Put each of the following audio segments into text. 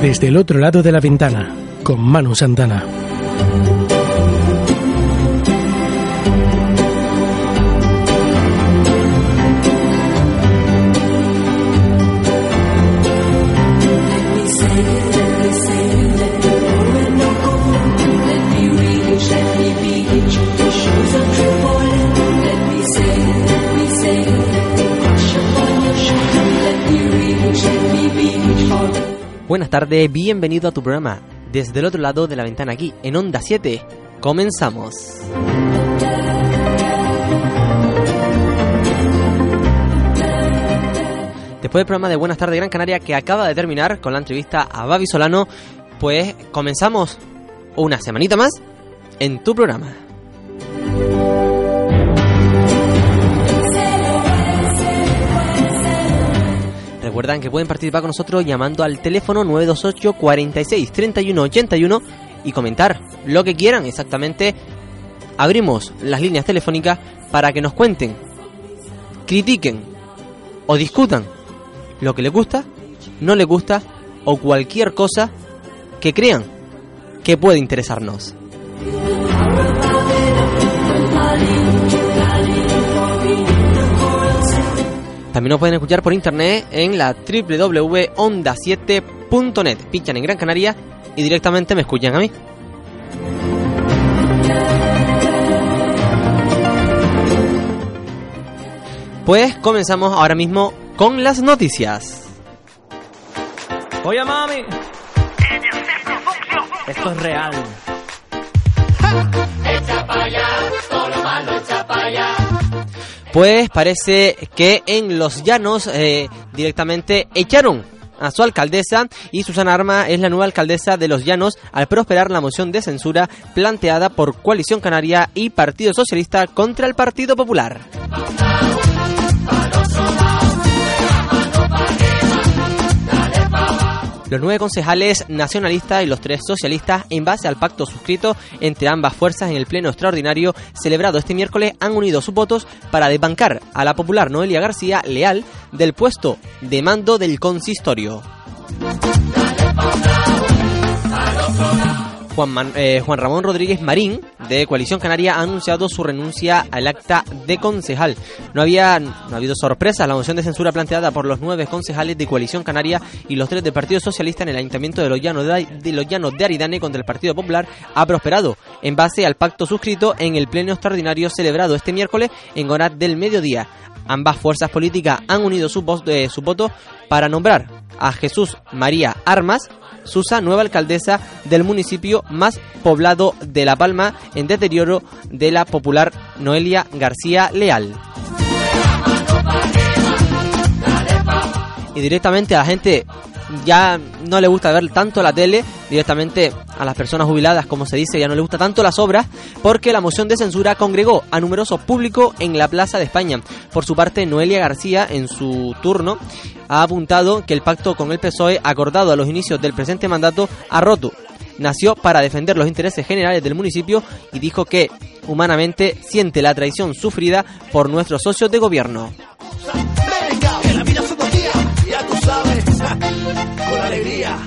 Desde el otro lado de la ventana, con Manu Santana. Buenas tardes, bienvenido a tu programa desde el otro lado de la ventana aquí, en Onda 7. Comenzamos. Después del programa de Buenas tardes Gran Canaria que acaba de terminar con la entrevista a Babi Solano, pues comenzamos una semanita más en tu programa. Recuerdan que pueden participar con nosotros llamando al teléfono 928 46 31 81 y comentar lo que quieran exactamente. Abrimos las líneas telefónicas para que nos cuenten, critiquen o discutan lo que les gusta, no les gusta o cualquier cosa que crean que puede interesarnos. También nos pueden escuchar por internet en la www.onda7.net. Pinchan en Gran Canaria y directamente me escuchan a mí. Pues comenzamos ahora mismo con las noticias. Oye, mami. Esto es real. Echa Pues parece que en los llanos eh, directamente echaron a su alcaldesa y Susana Arma es la nueva alcaldesa de Los Llanos al prosperar la moción de censura planteada por Coalición Canaria y Partido Socialista contra el Partido Popular. Los nueve concejales nacionalistas y los tres socialistas, en base al pacto suscrito entre ambas fuerzas en el pleno extraordinario celebrado este miércoles, han unido sus votos para desbancar a la popular Noelia García Leal del puesto de mando del consistorio. Juan, eh, Juan Ramón Rodríguez Marín, de Coalición Canaria, ha anunciado su renuncia al acta de concejal. No había no ha habido sorpresas. La moción de censura planteada por los nueve concejales de Coalición Canaria y los tres del Partido Socialista en el Ayuntamiento de Los Llanos de, de Los Llanos de Aridane contra el Partido Popular ha prosperado en base al pacto suscrito en el pleno extraordinario celebrado este miércoles en horas del mediodía. Ambas fuerzas políticas han unido vo- eh, sus votos para nombrar a Jesús María Armas, Susa, nueva alcaldesa del municipio más poblado de La Palma, en deterioro de la popular Noelia García Leal. Y directamente a la gente ya no le gusta ver tanto la tele, directamente a las personas jubiladas, como se dice, ya no le gusta tanto las obras, porque la moción de censura congregó a numeroso público en la Plaza de España. Por su parte, Noelia García, en su turno, ha apuntado que el pacto con el PSOE acordado a los inicios del presente mandato ha roto. Nació para defender los intereses generales del municipio y dijo que humanamente siente la traición sufrida por nuestros socios de gobierno. Con alegría.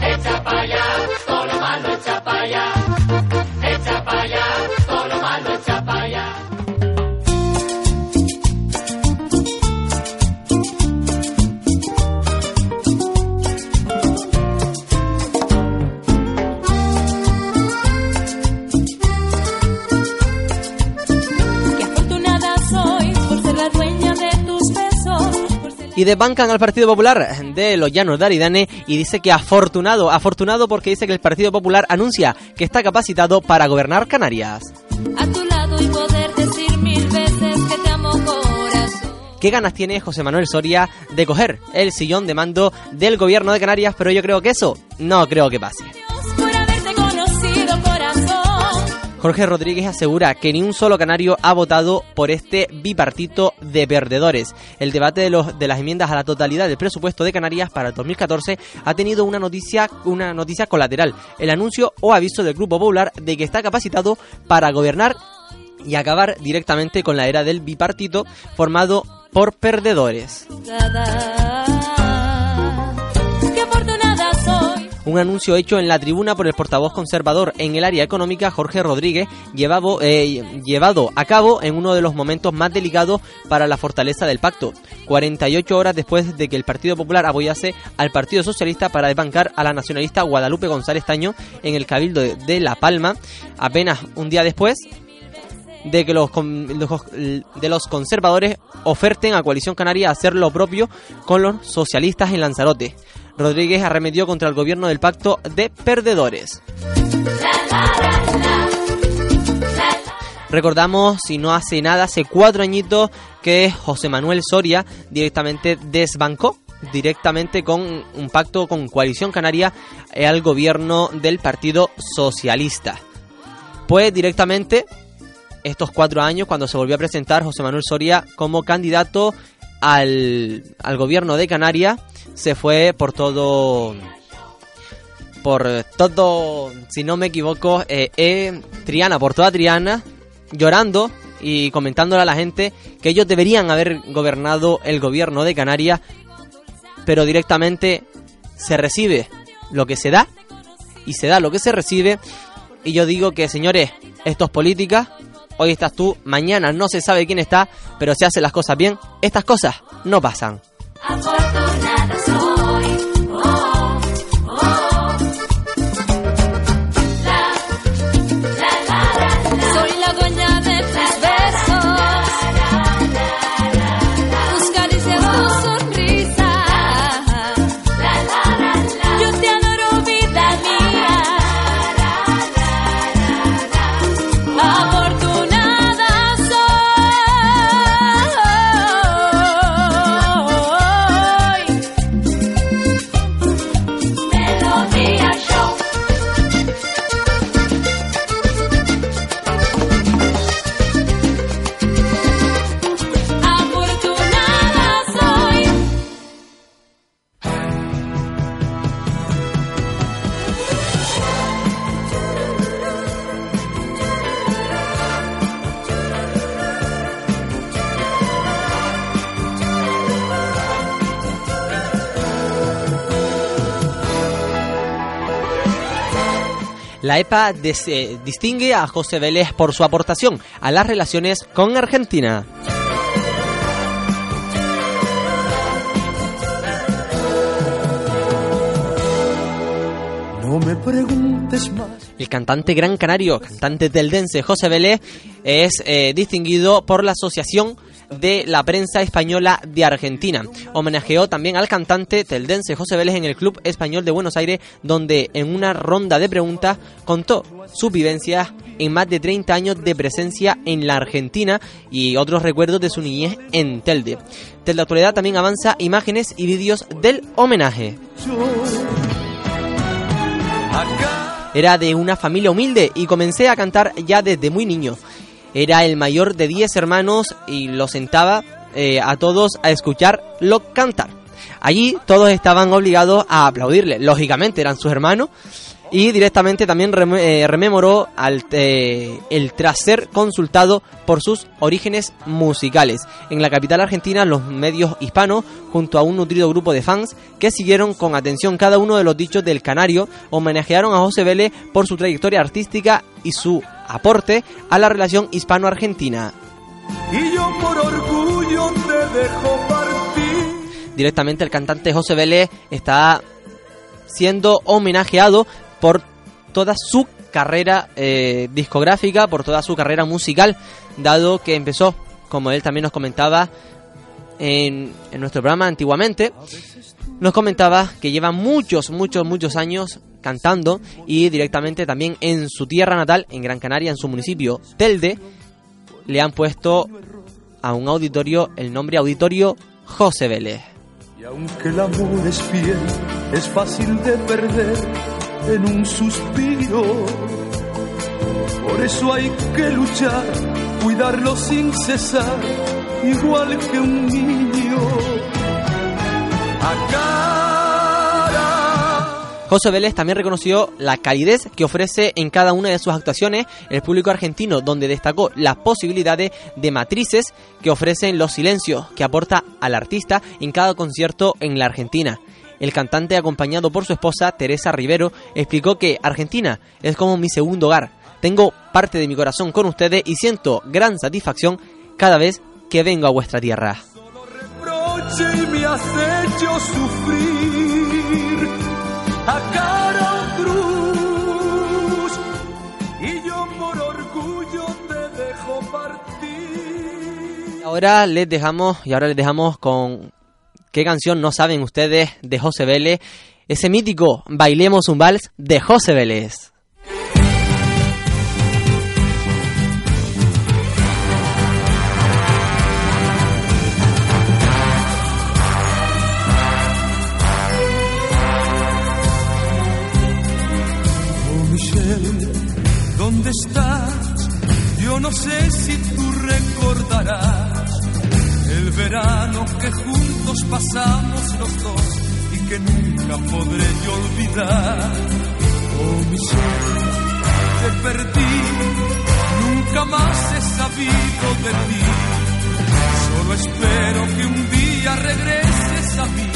Echa pa' allá, todo lo malo echa pa' allá. Y desbancan al Partido Popular de los Llanos de Aridane y dice que afortunado, afortunado porque dice que el Partido Popular anuncia que está capacitado para gobernar Canarias. A tu lado y poder decir mil veces que te amo corazón. qué ganas tiene José Manuel Soria de coger el sillón de mando del gobierno de Canarias, pero yo creo que eso no creo que pase. Jorge Rodríguez asegura que ni un solo canario ha votado por este bipartito de perdedores. El debate de, los, de las enmiendas a la totalidad del presupuesto de Canarias para el 2014 ha tenido una noticia, una noticia colateral, el anuncio o aviso del Grupo Popular de que está capacitado para gobernar y acabar directamente con la era del bipartito formado por perdedores. Un anuncio hecho en la tribuna por el portavoz conservador en el área económica, Jorge Rodríguez, llevado, eh, llevado a cabo en uno de los momentos más delicados para la fortaleza del pacto. 48 horas después de que el Partido Popular apoyase al Partido Socialista para desbancar a la nacionalista Guadalupe González Taño en el Cabildo de, La Palma. Apenas un día después, de que los- de los conservadores oferten a Coalición Canaria hacer lo propio con los socialistas en Lanzarote. Rodríguez arremetió contra el gobierno del pacto de perdedores. Recordamos, si no hace nada, hace cuatro añitos que José Manuel Soria directamente desbancó directamente con un pacto con Coalición Canaria eh, al gobierno del Partido Socialista. Pues directamente estos cuatro años cuando se volvió a presentar José Manuel Soria como candidato al, al gobierno de Canarias se fue por todo por todo si no me equivoco eh, eh, Triana por toda Triana llorando y comentándole a la gente que ellos deberían haber gobernado el gobierno de Canarias pero directamente se recibe lo que se da y se da lo que se recibe y yo digo que señores esto es política Hoy estás tú, mañana no se sabe quién está, pero se hacen las cosas bien. Estas cosas no pasan. La EPA eh, distingue a José Vélez por su aportación a las relaciones con Argentina. No me preguntes más. El cantante gran canario, cantante teldense José Vélez, es eh, distinguido por la Asociación de la Prensa Española de Argentina. Homenajeó también al cantante teldense José Vélez en el Club Español de Buenos Aires, donde en una ronda de preguntas contó sus vivencias en más de 30 años de presencia en la Argentina y otros recuerdos de su niñez en Telde. Desde la actualidad también avanza imágenes y vídeos del homenaje. Era de una familia humilde y comencé a cantar ya desde muy niño. Era el mayor de 10 hermanos y lo sentaba eh, a todos a escucharlo cantar. Allí todos estaban obligados a aplaudirle. Lógicamente eran sus hermanos. Y directamente también eh, rememoró al, eh, el tras ser consultado por sus orígenes musicales. En la capital argentina, los medios hispanos, junto a un nutrido grupo de fans que siguieron con atención cada uno de los dichos del canario, homenajearon a José Vélez por su trayectoria artística y su aporte a la relación hispano-argentina. Y yo por orgullo te dejo partir. Directamente el cantante José Vélez está siendo homenajeado por toda su carrera eh, discográfica, por toda su carrera musical, dado que empezó, como él también nos comentaba en, en nuestro programa antiguamente, nos comentaba que lleva muchos, muchos, muchos años cantando y directamente también en su tierra natal, en Gran Canaria, en su municipio Telde, le han puesto a un auditorio, el nombre Auditorio José Vélez. Y aunque el amor es fiel, es fácil de perder en un suspiro. Por eso hay que luchar, cuidarlo sin cesar, igual que un niño. José Vélez también reconoció la calidez que ofrece en cada una de sus actuaciones el público argentino, donde destacó las posibilidades de matrices que ofrecen los silencios que aporta al artista en cada concierto en la Argentina. El cantante, acompañado por su esposa Teresa Rivero, explicó que Argentina es como mi segundo hogar. Tengo parte de mi corazón con ustedes y siento gran satisfacción cada vez que vengo a vuestra tierra. reproche y me has hecho sufrir a cara o cruz y yo por orgullo te dejo partir. Ahora les dejamos y ahora les dejamos con qué canción no saben ustedes de José Vélez, ese mítico Bailemos un vals de José Vélez. Oh ¿dónde estás? Yo no sé si tú recordarás verano que juntos pasamos los dos y que nunca podré yo olvidar. Oh Michelle, te perdí, nunca más he sabido de ti. Solo espero que un día regreses a mí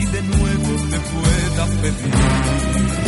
y de nuevo te pueda pedir.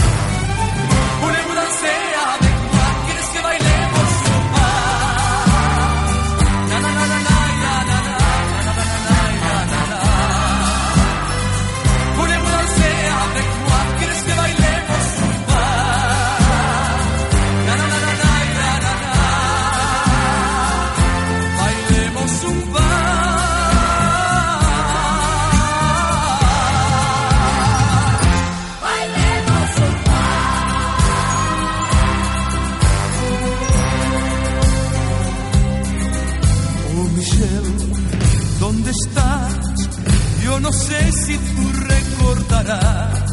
No sé si tú recordarás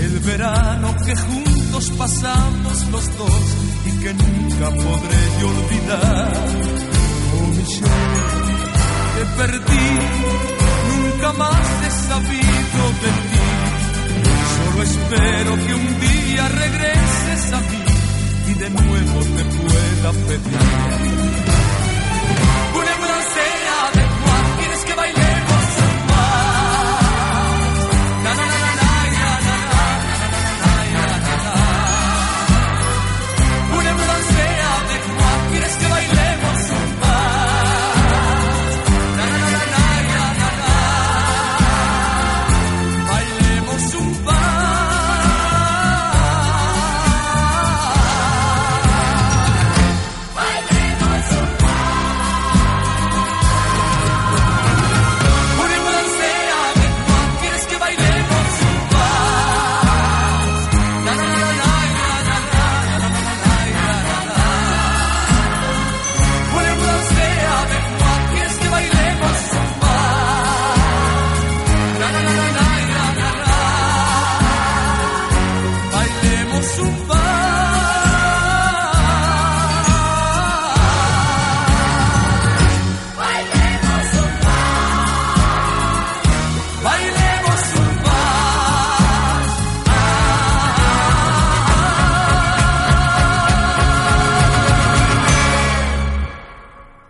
el verano que juntos pasamos los dos y que nunca podré yo olvidar. Oh Michelle, te perdí, nunca más he sabido de ti. Solo espero que un día regreses a mí y de nuevo te pueda pedir.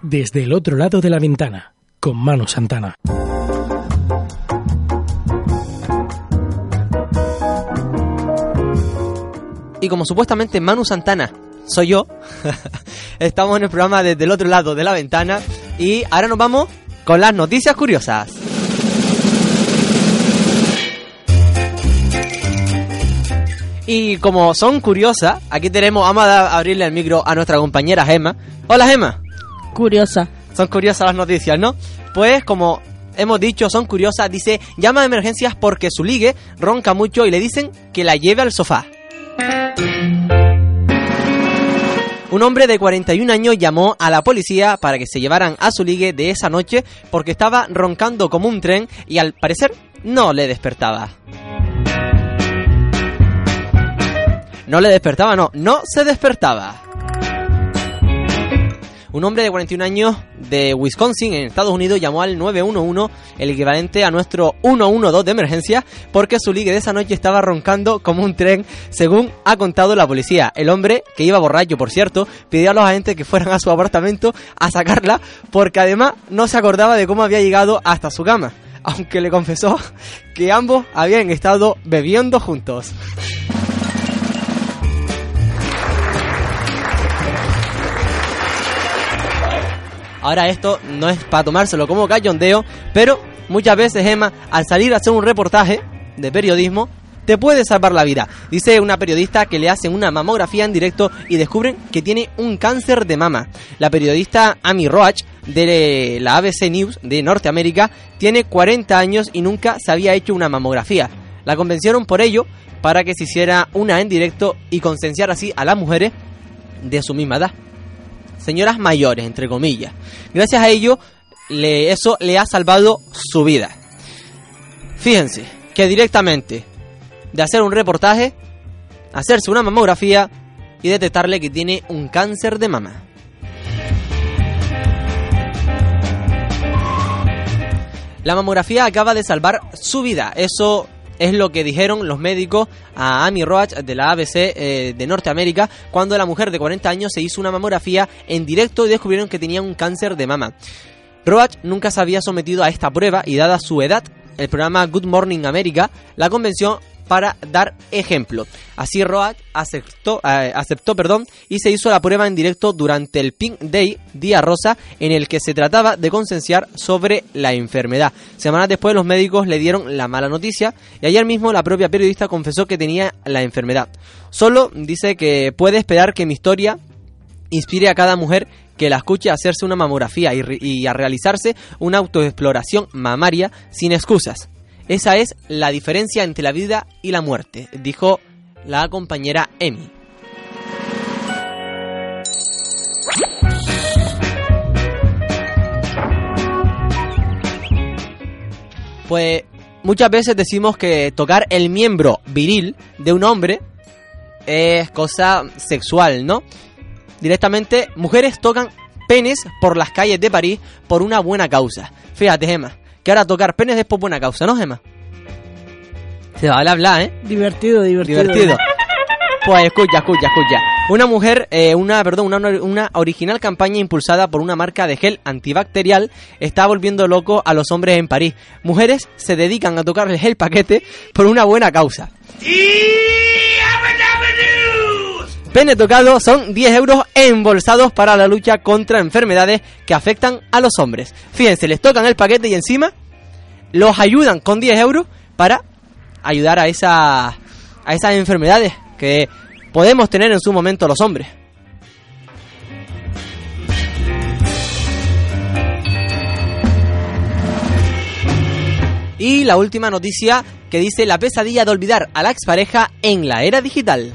Desde el otro lado de la ventana, con Manu Santana. Y como supuestamente Manu Santana soy yo, estamos en el programa desde el otro lado de la ventana y ahora nos vamos con las noticias curiosas. Y como son curiosas, aquí tenemos, vamos a abrirle el micro a nuestra compañera Gema. Hola Gema. Curiosa. Son curiosas las noticias, ¿no? Pues como hemos dicho, son curiosas. Dice, llama de emergencias porque su ligue ronca mucho y le dicen que la lleve al sofá. Un hombre de 41 años llamó a la policía para que se llevaran a su ligue de esa noche porque estaba roncando como un tren y al parecer no le despertaba. No le despertaba, no, no se despertaba. Un hombre de 41 años de Wisconsin, en Estados Unidos, llamó al 911, el equivalente a nuestro 112 de emergencia, porque su ligue de esa noche estaba roncando como un tren, según ha contado la policía. El hombre, que iba borracho, por cierto, pidió a los agentes que fueran a su apartamento a sacarla, porque además no se acordaba de cómo había llegado hasta su cama, aunque le confesó que ambos habían estado bebiendo juntos. Ahora esto no es para tomárselo como cachondeo, pero muchas veces, Emma, al salir a hacer un reportaje de periodismo, te puede salvar la vida. Dice una periodista que le hacen una mamografía en directo y descubren que tiene un cáncer de mama. La periodista Amy Roach de la ABC News de Norteamérica tiene 40 años y nunca se había hecho una mamografía. La convencieron por ello para que se hiciera una en directo y concienciar así a las mujeres de su misma edad señoras mayores, entre comillas. Gracias a ello, eso le ha salvado su vida. Fíjense que directamente de hacer un reportaje, hacerse una mamografía y detectarle que tiene un cáncer de mama. La mamografía acaba de salvar su vida. Eso es lo que dijeron los médicos a Amy Roach de la ABC eh, de Norteamérica cuando la mujer de 40 años se hizo una mamografía en directo y descubrieron que tenía un cáncer de mama. Roach nunca se había sometido a esta prueba y dada su edad, el programa Good Morning America la convenció para dar ejemplo. Así Roach aceptó, eh, aceptó perdón, y se hizo la prueba en directo durante el Pink Day, Día Rosa, en el que se trataba de concienciar sobre la enfermedad. Semanas después los médicos le dieron la mala noticia y ayer mismo la propia periodista confesó que tenía la enfermedad. Solo dice que puede esperar que mi historia inspire a cada mujer que la escuche a hacerse una mamografía y, y a realizarse una autoexploración mamaria sin excusas. Esa es la diferencia entre la vida y la muerte, dijo la compañera Emi. Pues muchas veces decimos que tocar el miembro viril de un hombre es cosa sexual, ¿no? Directamente, mujeres tocan penes por las calles de París por una buena causa. Fíjate, Gemma, que ahora tocar penes es por buena causa, ¿no, Gemma? Se va a hablar, ¿eh? Divertido, divertido. Divertido. Pues escucha, escucha, escucha. Una mujer, eh, una, perdón, una, una original campaña impulsada por una marca de gel antibacterial está volviendo loco a los hombres en París. Mujeres se dedican a tocar el gel paquete por una buena causa. Pene tocado son 10 euros embolsados para la lucha contra enfermedades que afectan a los hombres. Fíjense, les tocan el paquete y encima los ayudan con 10 euros para ayudar a, esa, a esas enfermedades que podemos tener en su momento los hombres. Y la última noticia que dice la pesadilla de olvidar a la expareja en la era digital.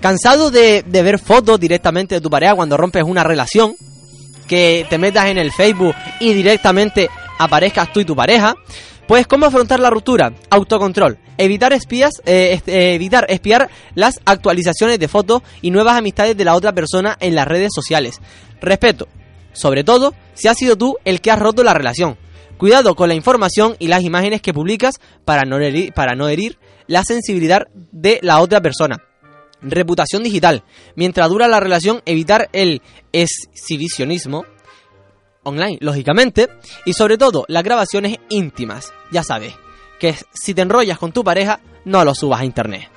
¿Cansado de, de ver fotos directamente de tu pareja cuando rompes una relación? Que te metas en el Facebook y directamente aparezcas tú y tu pareja. Pues, ¿cómo afrontar la ruptura? Autocontrol. Evitar espías, eh, eh, evitar espiar las actualizaciones de fotos y nuevas amistades de la otra persona en las redes sociales. Respeto. Sobre todo, si has sido tú el que has roto la relación. Cuidado con la información y las imágenes que publicas para no herir, para no herir la sensibilidad de la otra persona. Reputación digital. Mientras dura la relación, evitar el exhibicionismo online, lógicamente. Y sobre todo, las grabaciones íntimas. Ya sabes, que si te enrollas con tu pareja, no lo subas a internet.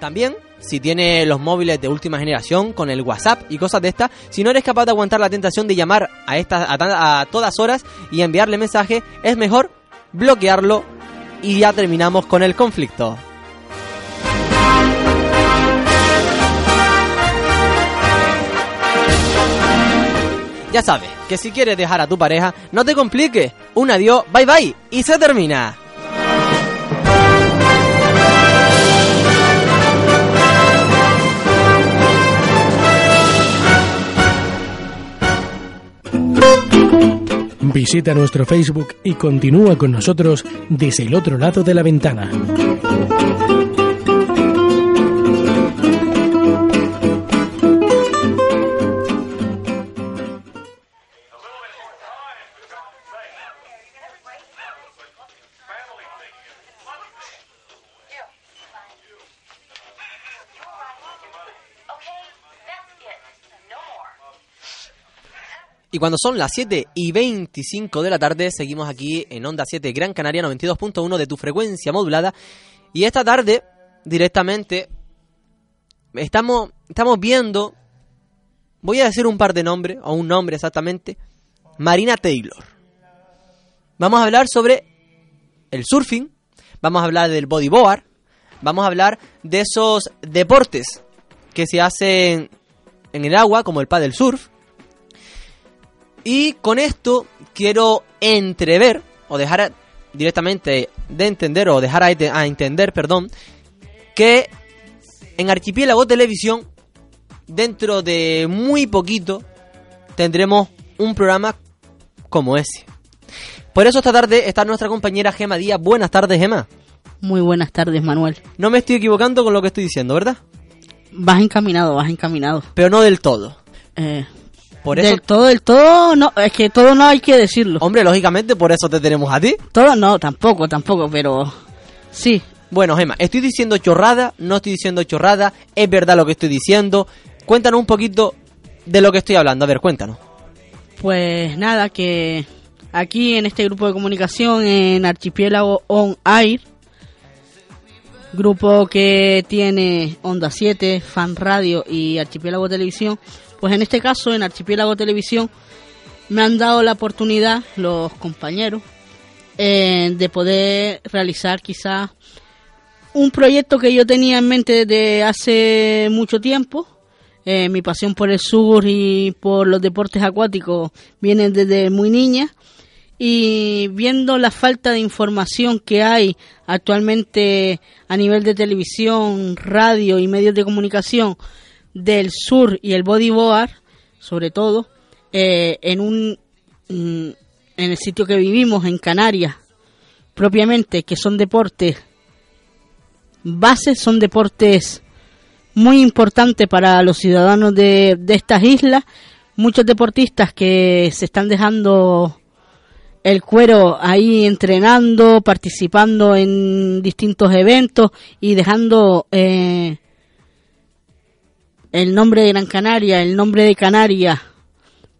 También, si tienes los móviles de última generación con el WhatsApp y cosas de estas, si no eres capaz de aguantar la tentación de llamar a, estas, a, a todas horas y enviarle mensaje, es mejor bloquearlo y ya terminamos con el conflicto. Ya sabes que si quieres dejar a tu pareja, no te compliques. Un adiós, bye bye y se termina. Visita nuestro Facebook y continúa con nosotros desde el otro lado de la ventana. Y cuando son las 7 y 25 de la tarde, seguimos aquí en Onda 7 Gran Canaria 92.1 de tu frecuencia modulada. Y esta tarde, directamente, estamos, estamos viendo, voy a decir un par de nombres, o un nombre exactamente, Marina Taylor. Vamos a hablar sobre el surfing, vamos a hablar del bodyboard, vamos a hablar de esos deportes que se hacen en el agua, como el paddle surf, y con esto quiero entrever, o dejar a- directamente de entender, o dejar a, a entender, perdón, que en Archipiélago Televisión, dentro de muy poquito, tendremos un programa como ese. Por eso esta tarde está nuestra compañera Gema Díaz. Buenas tardes, Gema. Muy buenas tardes, Manuel. No me estoy equivocando con lo que estoy diciendo, ¿verdad? Vas encaminado, vas encaminado. Pero no del todo. Eh, Por eso, Del todo, del todo, no, es que todo no hay que decirlo. hombre, lógicamente por eso te tenemos a ti. Todo no, tampoco, tampoco, pero sí. Bueno, Gema, estoy diciendo chorrada, no estoy diciendo chorrada, es verdad lo que estoy diciendo. Cuéntanos un poquito de lo que estoy hablando. A ver, cuéntanos. Pues nada, que aquí en este grupo de comunicación en Archipiélago On Air, grupo que tiene Onda 7, Fan Radio y Archipiélago Televisión, pues en este caso en Archipiélago Televisión me han dado la oportunidad los compañeros eh, de poder realizar quizás un proyecto que yo tenía en mente desde hace mucho tiempo. Eh, mi pasión por el sur y por los deportes acuáticos viene desde muy niña y viendo la falta de información que hay actualmente a nivel de televisión, radio y medios de comunicación del sur y el bodyboard, sobre todo, eh, en un mm, en el sitio que vivimos, en Canarias, propiamente, que son deportes bases, son deportes muy importantes para los ciudadanos de, de estas islas. Muchos deportistas que se están dejando el cuero ahí entrenando, participando en distintos eventos y dejando eh, el nombre de Gran Canaria, el nombre de Canarias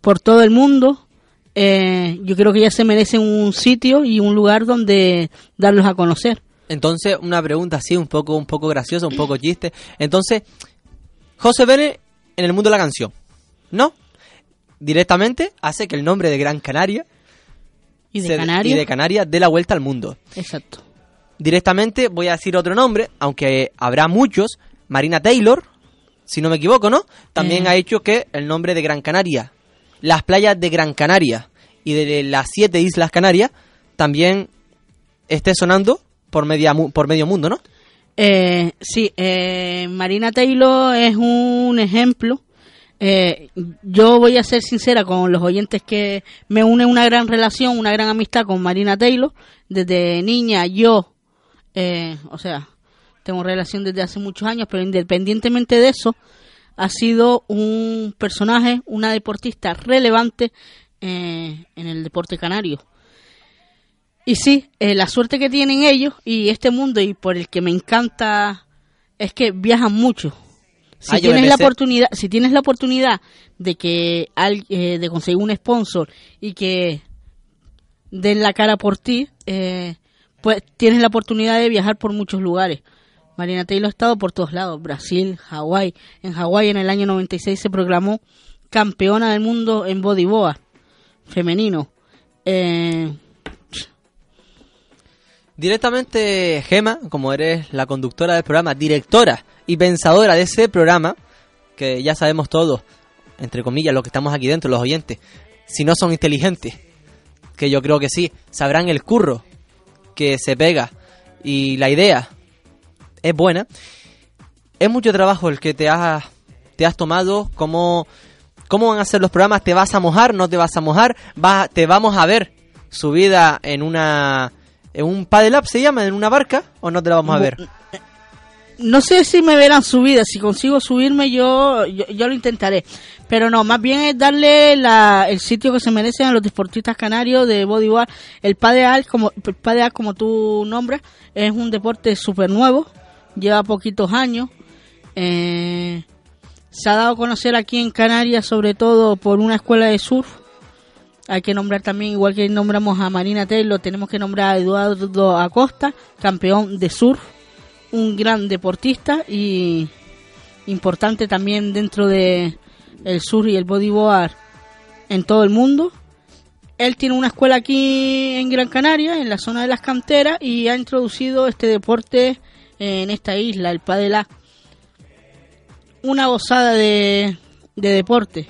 por todo el mundo. Eh, yo creo que ya se merecen un sitio y un lugar donde darlos a conocer. Entonces, una pregunta así, un poco, un poco graciosa, un poco chiste. Entonces, José Vélez en el mundo de la canción, ¿no? Directamente hace que el nombre de Gran Canaria Y de se- Canarias. y de Canarias dé la vuelta al mundo. Exacto. Directamente voy a decir otro nombre, aunque habrá muchos. Marina Taylor, si no me equivoco, ¿no? También ha hecho que el nombre de Gran Canaria, las playas de Gran Canaria y de las siete islas Canarias también esté sonando por, media, por medio mundo, ¿no? Eh, sí, eh, Marina Taylor es un ejemplo. Eh, yo voy a ser sincera con los oyentes que me une una gran relación, una gran amistad con Marina Taylor. Desde niña yo, eh, o sea, tengo relación desde hace muchos años, pero independientemente de eso, ha sido un personaje, una deportista relevante eh, en el deporte canario. Y sí, eh, la suerte que tienen ellos y este mundo y por el que me encanta es que viajan mucho. Si Ah, tienes la oportunidad, si tienes la oportunidad de que al- eh, de conseguir un sponsor y que den la cara por ti, eh, pues tienes la oportunidad de viajar por muchos lugares. Marina Taylor ha estado por todos lados, Brasil, Hawái. En Hawái en el año 96 se proclamó campeona del mundo en bodyboard femenino. Eh, Directamente, Gema, como eres la conductora del programa, directora y pensadora de ese programa, que ya sabemos todos, entre comillas, los que estamos aquí dentro, los oyentes, si no son inteligentes, que yo creo que sí, sabrán el curro que se pega y la idea es buena. Es mucho trabajo el que te has, te has tomado, cómo, ¿Cómo van a ser los programas? ¿Te vas a mojar? ¿No te vas a mojar? Va, ¿Te vamos a ver subida en una... ¿En un paddle up se llama? ¿En una barca? ¿O no te la vamos a ver? No sé si me verán subida, si consigo subirme yo, yo, yo lo intentaré. Pero no, más bien es darle la, el sitio que se merecen a los deportistas canarios de bodyboard. El padeal, como, el como tú nombras, es un deporte súper nuevo, lleva poquitos años. Eh, se ha dado a conocer aquí en Canarias, sobre todo por una escuela de surf. Hay que nombrar también, igual que nombramos a Marina Taylor, tenemos que nombrar a Eduardo Acosta, campeón de surf un gran deportista y importante también dentro de el sur y el bodyboard en todo el mundo. Él tiene una escuela aquí en Gran Canaria, en la zona de las canteras, y ha introducido este deporte en esta isla, el padela. Una gozada de, de deporte.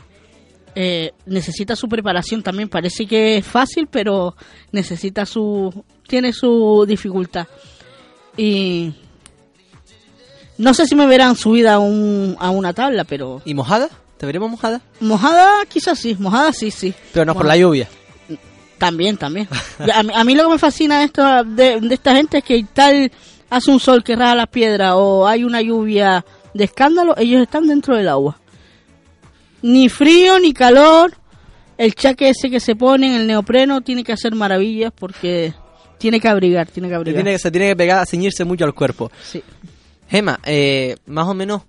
Eh, necesita su preparación también. Parece que es fácil, pero necesita su. tiene su dificultad. Y no sé si me verán subida a, un, a una tabla, pero... ¿Y mojada? ¿Te veremos mojada? Mojada quizás sí, mojada sí, sí. Pero no por la lluvia. También, también. A, mí, a mí lo que me fascina de, esto, de, de esta gente es que tal hace un sol que raja las piedras o hay una lluvia de escándalo, ellos están dentro del agua. Ni frío, ni calor. El chaque ese que se ponen, el neopreno, tiene que hacer maravillas porque tiene que abrigar, tiene que Se abrigar. tiene, se tiene que pegar, ceñirse mucho al cuerpo. Sí. Gema, eh, más o menos,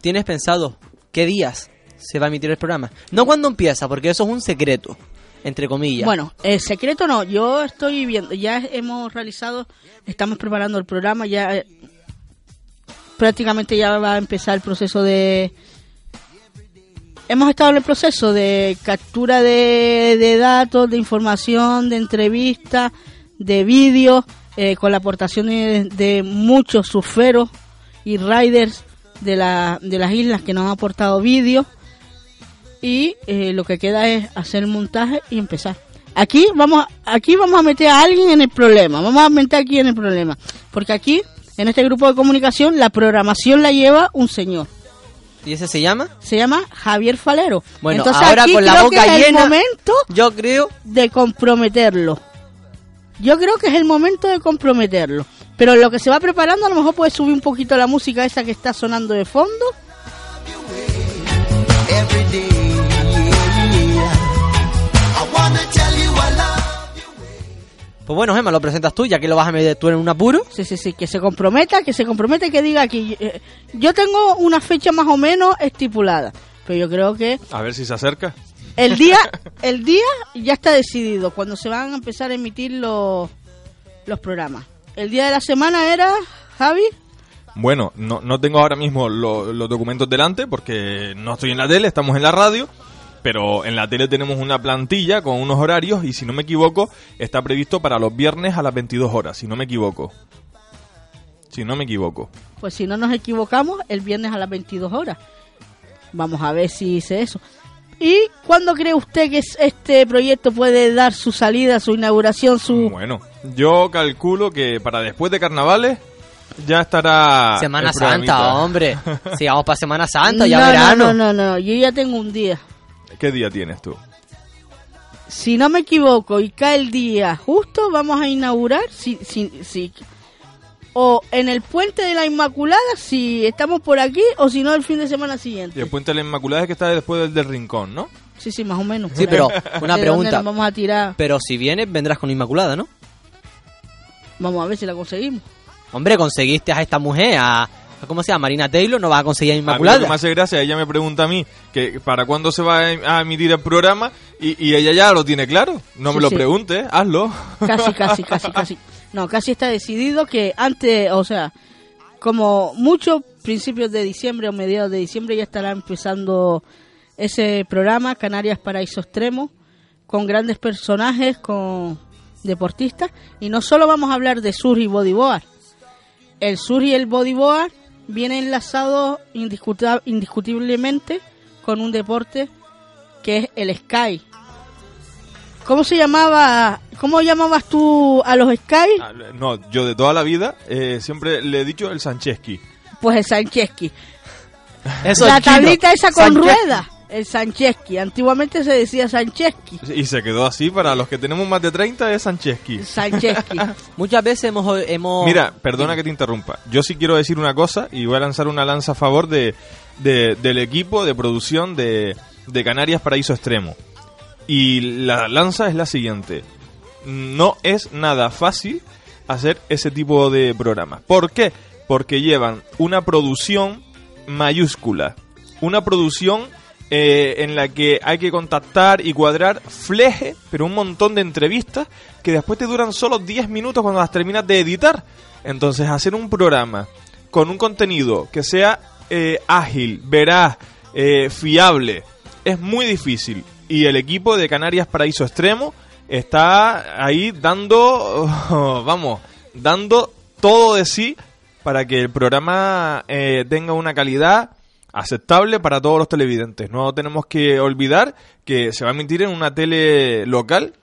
¿tienes pensado qué días se va a emitir el programa? No cuándo empieza, porque eso es un secreto, entre comillas. Bueno, el secreto no, yo estoy viendo, ya hemos realizado, estamos preparando el programa, ya eh, prácticamente ya va a empezar el proceso de... Hemos estado en el proceso de captura de, de datos, de información, de entrevistas, de vídeos, eh, con la aportación de, de muchos surferos y riders de, la, de las islas que nos han aportado vídeos y eh, lo que queda es hacer el montaje y empezar. Aquí vamos, a- aquí vamos a meter a alguien en el problema, vamos a meter aquí en el problema, porque aquí en este grupo de comunicación la programación la lleva un señor, ¿Y ese se llama? se llama Javier Falero. Bueno, Entonces ahora aquí con la creo boca que es llena- el momento Yo creo... de comprometerlo. Yo creo que es el momento de comprometerlo. Pero lo que se va preparando, a lo mejor puede subir un poquito la música esa que está sonando de fondo. Pues bueno, Gema, lo presentas tú, ya que lo vas a meter tú en un apuro. Sí, sí, sí, que se comprometa, que se comprometa y que diga aquí. eh, yo tengo una fecha más o menos estipulada, pero yo creo que A ver si se acerca. el día, el día ya está decidido, cuando se van a empezar a emitir los, los programas. El día de la semana era, Javi, Bueno, no, no tengo ahora mismo lo- los documentos delante porque no estoy en la tele, estamos en la radio. Pero en la tele tenemos una plantilla con unos horarios y si no me equivoco está previsto para los viernes a las 22 horas, si no me equivoco. Si no me equivoco. pues si no nos equivocamos, el viernes a las 22 horas. Vamos a ver si hice eso. ¿Y cuándo cree usted que es- este proyecto puede dar su salida, su inauguración, su... Bueno, yo calculo que para después de carnavales ya estará... Semana. Santa, hombre. Si vamos para Semana Santa, ya no, verano. No, no, no, no, yo ya tengo un día. ¿Qué día tienes tú? Si no me equivoco y cae el día justo, vamos a inaugurar, si, si, si, o en el puente de la Inmaculada, si estamos por aquí, o si no, el fin de semana Y siguiente. el puente de la Inmaculada es que está después del, del rincón, ¿no? Sí, sí, más o menos. Sí, pero una pregunta. vamos a tirar. Pero si vienes, vendrás con Inmaculada, ¿no? Vamos a ver si la conseguimos. Hombre, conseguiste a esta mujer, a... a- ¿Cómo se llama? Marina Taylor, no vas a conseguir a A mí lo que Inmaculada. me hace gracia, ella me pregunta a mí que para cuándo se va a emitir el programa y, y ella ya lo tiene claro. No me lo sí. pregunte, hazlo. Casi, casi, casi, casi. No, casi está decidido que antes, o sea, como muchos principios de diciembre o mediados de diciembre ya estará empezando ese programa, Canarias Paraíso Extremo, con grandes personajes, con deportistas. Y no solo vamos a hablar de surf y bodyboard. El surf y el bodyboard vienen enlazados indiscuta- indiscutiblemente con un deporte que es el sky. ¿Cómo se llamaba? ¿Cómo llamabas tú a los Sky? Ah, No, yo de toda la vida eh, siempre le he dicho el Sancheski. Pues el Sancheski. Eso la es chino. tablita esa con ruedas. El Sancheski. Antiguamente se decía Sancheski. Y se quedó así, para los que tenemos más de 30 es Sancheski. Sancheski. Muchas veces hemos... hemos... Mira, perdona que te interrumpa. Yo sí quiero decir una cosa y voy a lanzar una lanza a favor de, de- del equipo de producción de, de Canarias Paraíso Extremo. Y la lanza es la siguiente. No es nada fácil hacer ese tipo de programas. ¿Por qué? Porque llevan una producción mayúscula. Una producción eh, en la que hay que contactar y cuadrar fleje, pero un montón de entrevistas que después te duran solo 10 minutos cuando las terminas de editar. Entonces, hacer un programa con un contenido que sea eh, ágil, veraz, eh, fiable, es muy difícil. Y el equipo de Canarias Paraíso Extremo está ahí dando, vamos, dando todo de sí para que el programa eh, tenga una calidad aceptable para todos los televidentes. No tenemos que olvidar que se va a emitir en una tele local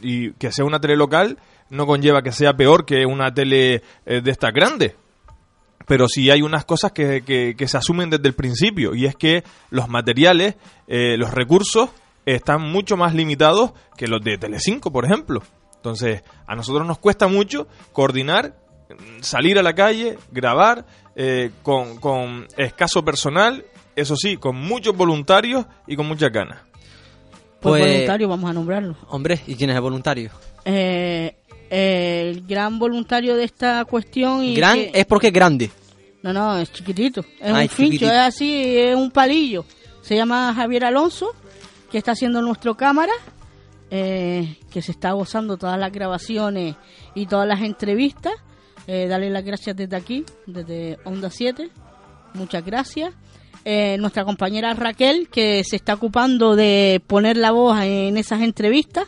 y que sea una tele local no conlleva que sea peor que una tele eh, de esta grande. Pero sí hay unas cosas que, que- que se asumen desde el principio y es que los materiales, eh, los recursos están mucho más limitados que los de Telecinco, por ejemplo. Entonces, a nosotros nos cuesta mucho coordinar, mm, salir a la calle, grabar eh, con, con escaso personal, eso sí, con muchos voluntarios y con muchas ganas. Pues, Pues- voluntario, vamos a nombrarlo. Hombre, ¿y quién es el voluntario? Eh, el gran voluntario de esta cuestión y Gran que- es porque es grande. No, no, es chiquitito. Es Ah, un es fincho, chiquitito. es así, es un palillo. Se llama Javier Alonso, que está haciendo nuestro cámara, eh, que se está gozando todas las grabaciones y todas las entrevistas. Eh, darle las gracias desde aquí, desde Onda 7. Muchas gracias. Eh, nuestra compañera Raquel, que se está ocupando de poner la voz en esas entrevistas.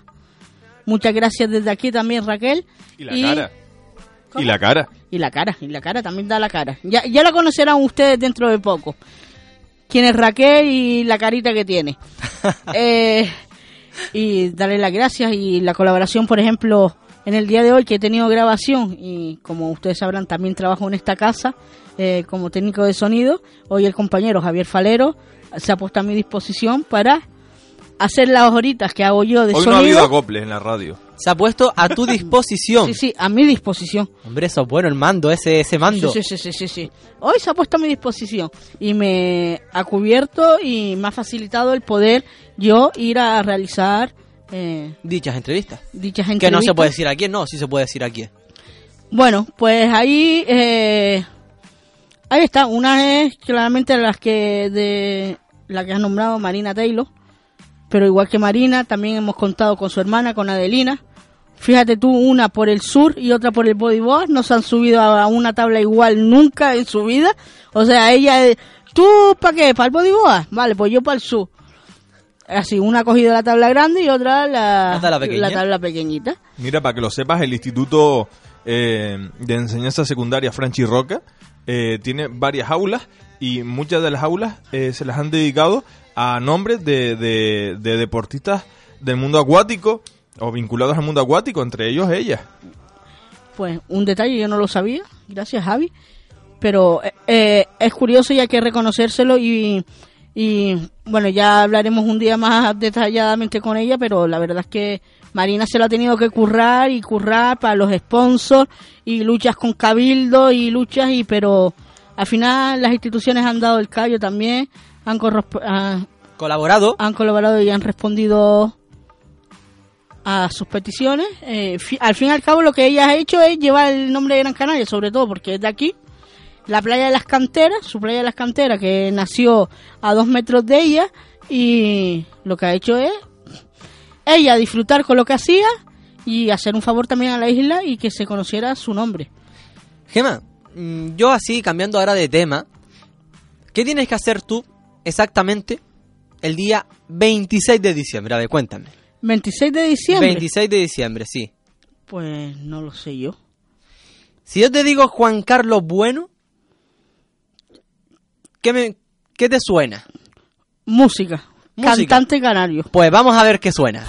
Muchas gracias desde aquí también, Raquel. Y la cara. Y la cara. Y la cara, y la cara, también da la cara. Ya, ya la conocerán ustedes dentro de poco. Quién es Raquel y la carita que tiene. Eh, y darle las gracias y la colaboración, por ejemplo, en el día de hoy que he tenido grabación y como ustedes sabrán también trabajo en esta casa eh, como técnico de sonido. Hoy el compañero Javier Falero se ha puesto a mi disposición para hacer las horitas que hago yo de Hoy no ha habido sonido. acoples en la radio. Se ha puesto a tu disposición. Sí, sí, a mi disposición. Hombre, eso es bueno, el mando, ese, ese mando. Sí, sí, sí, sí, sí. Hoy se ha puesto a mi disposición y me ha cubierto y me ha facilitado el poder yo ir a realizar eh, Dichas entrevistas. dichas Que entrevistas. no se puede decir a quién, no, sí se puede decir a quién. Bueno, pues ahí eh, ahí está. Una es claramente las que de la que has nombrado Marina Taylor, pero igual que Marina también hemos contado con su hermana, con Adelina. Fíjate tú, una por el sur y otra por el bodyboard, no se han subido a una tabla igual nunca en su vida. O sea, ella, ¿tú para qué? ¿Para el bodyboard? Vale, pues yo para el sur. Así, una ha cogido la tabla grande y otra la, La tabla pequeña. la tabla pequeñita. Mira, para que lo sepas, el Instituto eh, de Enseñanza Secundaria Franchi Roca eh, tiene varias aulas y muchas de las aulas eh, se las han dedicado a nombres de, de- de deportistas del mundo acuático o vinculados al mundo acuático, entre ellos ella. Pues un detalle yo no lo sabía, gracias Javi, pero eh, eh, es curioso y hay que reconocérselo y, y bueno, ya hablaremos un día más detalladamente con ella, pero la verdad es que Marina se lo ha tenido que currar y currar para los sponsors y luchas con Cabildo y luchas y pero al final las instituciones han dado el callo también, han, ah, Colaborado. han colaborado y han respondido a sus peticiones. Eh, fi- al fin y al cabo lo que ella ha hecho es llevar el nombre de Gran Canaria, sobre todo porque es de aquí. La playa de las canteras, su playa de las canteras, que nació a dos metros de ella, y lo que ha hecho es ella disfrutar con lo que hacía y hacer un favor también a la isla y que se conociera su nombre. Gema, mm, yo así, cambiando ahora de tema, ¿qué tienes que hacer tú exactamente el día 26 de diciembre? A ver, cuéntame. 26 de diciembre. 26 de diciembre, sí. Pues no lo sé yo. Si yo te digo Juan Carlos Bueno, ¿qué, me, qué te suena? Música. Música. Cantante canario. Pues vamos a ver qué suena.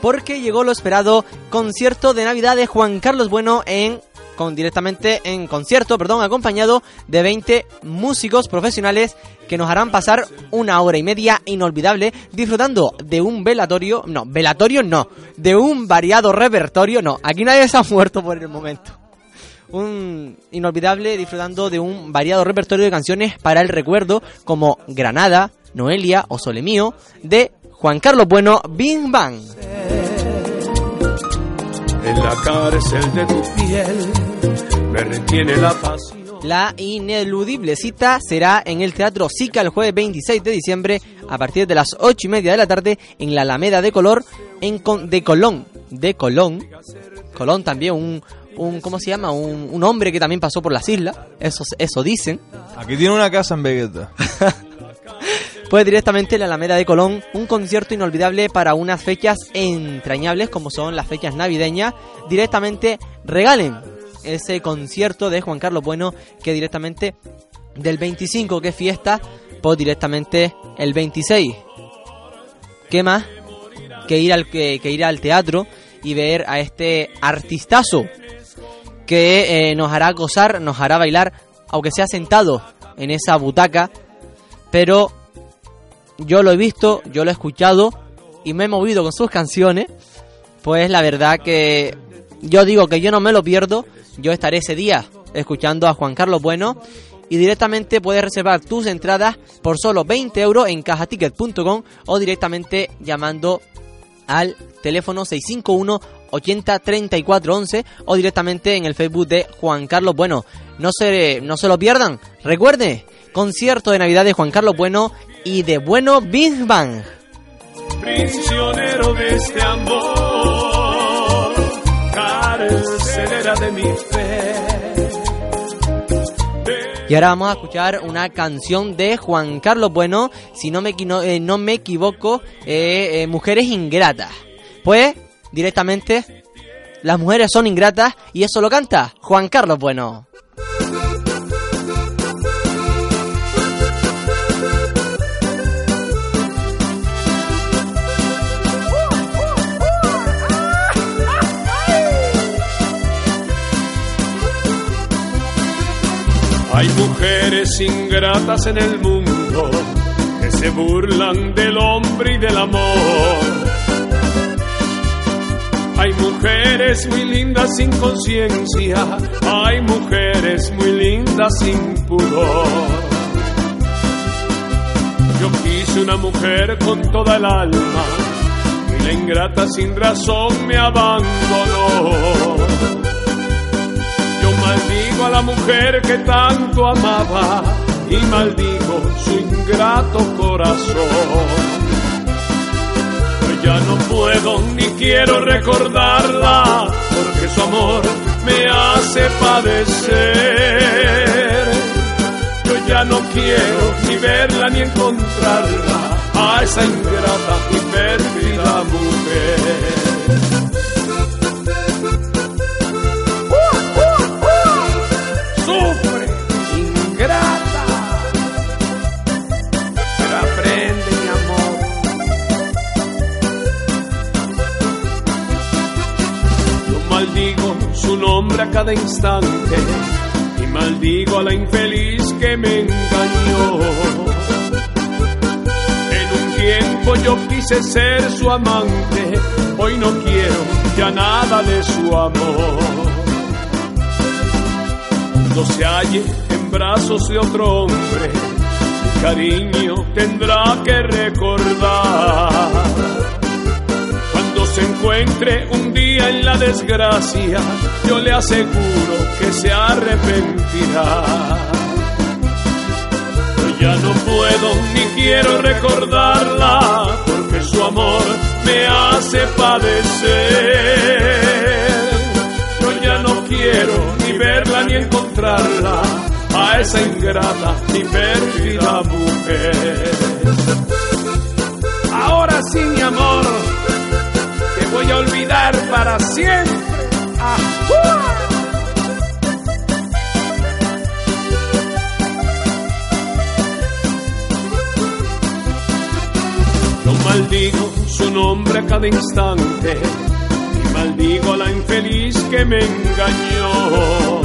Porque llegó lo esperado concierto de Navidad de Juan Carlos Bueno en con directamente en concierto, perdón, acompañado de 20 músicos profesionales que nos harán pasar una hora y media inolvidable disfrutando de un velatorio, no, velatorio no, de un variado repertorio, no, aquí nadie se ha muerto por el momento. Un inolvidable disfrutando de un variado repertorio de canciones para el recuerdo como Granada, Noelia o Sole Mío de Juan Carlos Bueno, Bing Bang. En la cárcel de tu piel me retiene la pasión. La ineludible cita será en el Teatro Sica el jueves 26 de diciembre a partir de las 8 y media de la tarde en la Alameda de Color en Con- de Colón. De Colón. Colón también, un, un ¿cómo se llama? Un, un hombre que también pasó por las islas. Eso, eso dicen. Aquí tiene una casa en Vegeta. Pues directamente en la Alameda de Colón, un concierto inolvidable para unas fechas entrañables como son las fechas navideñas. Directamente regalen ese concierto de Juan Carlos Bueno que directamente del 25 que es fiesta, pues directamente el 26. ¿Qué más? Que ir al, que, que ir al teatro y ver a este artistazo que eh, nos hará gozar, nos hará bailar, aunque sea sentado en esa butaca, pero yo lo he visto, yo lo he escuchado y me he movido con sus canciones, pues la verdad que yo digo que yo no me lo pierdo, yo estaré ese día escuchando a Juan Carlos Bueno y directamente puedes reservar tus entradas por solo 20 euros en cajaticket.com o directamente llamando al teléfono 651 80 34 11 o directamente en el Facebook de Juan Carlos Bueno. No se, no se lo pierdan. Recuerde, concierto de Navidad de Juan Carlos Bueno y de Bueno Big Bang. prisionero de este amor, carcelera de mi fe. Y ahora vamos a escuchar una canción de Juan Carlos Bueno, si no me, eh, no me equivoco, eh, eh, Mujeres Ingratas. Pues, directamente, las mujeres son ingratas y eso lo canta Juan Carlos Bueno. Hay mujeres ingratas en el mundo que se burlan del hombre y del amor. Hay mujeres muy lindas sin conciencia, hay mujeres muy lindas sin pudor. Yo quise una mujer con toda el alma y la ingrata sin razón me abandonó. Maldigo a la mujer que tanto amaba y maldigo su ingrato corazón. Yo ya no puedo ni quiero recordarla porque su amor me hace padecer. Yo ya no quiero ni verla ni encontrarla a esa ingrata y perdida mujer. Cada instante y maldigo a la infeliz que me engañó. En un tiempo yo quise ser su amante, hoy no quiero ya nada de su amor cuando se halle en brazos de otro hombre, mi cariño tendrá que recordar. Encuentre un día en la desgracia, yo le aseguro que se arrepentirá. Yo ya no puedo ni quiero recordarla, porque su amor me hace padecer. Yo ya no quiero ni verla ni encontrarla a esa ingrata y pérfida mujer. Para siempre. Ah, Yo maldigo su nombre a cada instante y maldigo a la infeliz que me engañó.